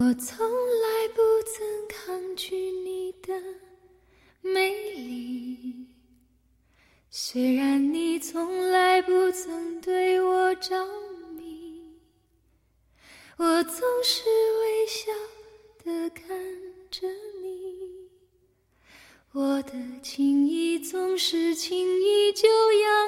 我从来不曾抗拒你的美丽，虽然你从来不曾对我着迷，我总是微笑的看着你，我的情意总是轻易就洋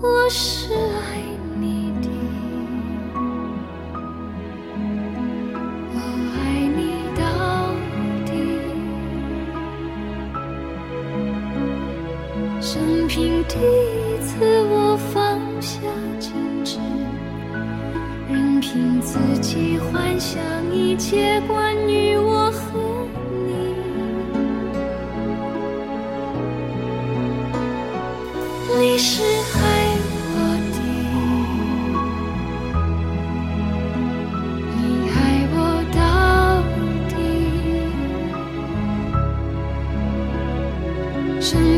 我是爱你的，我爱你到底。生平第一次，我放下矜持，任凭自己幻想一切关于我和你。你是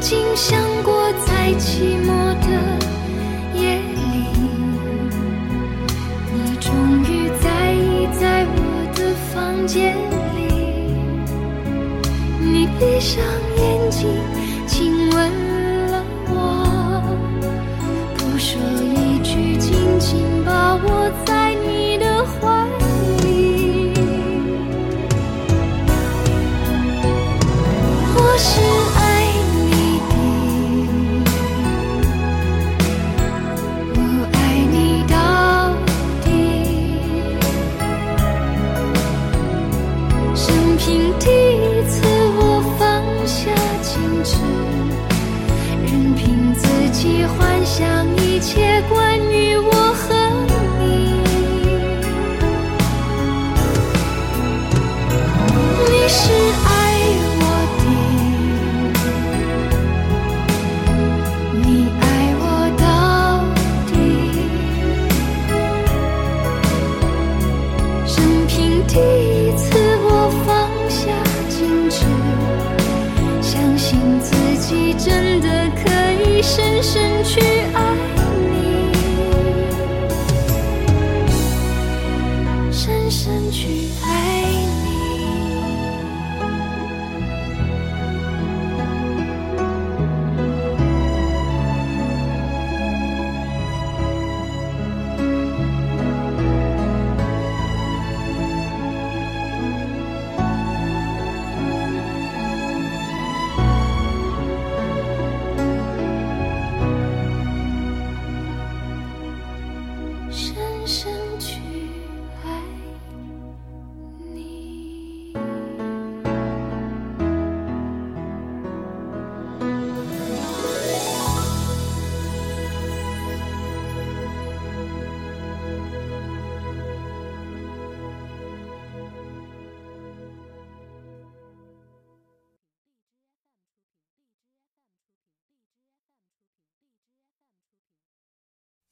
曾经想过，在寂寞的夜里，你终于在意在我的房间里。你闭上眼睛，第一次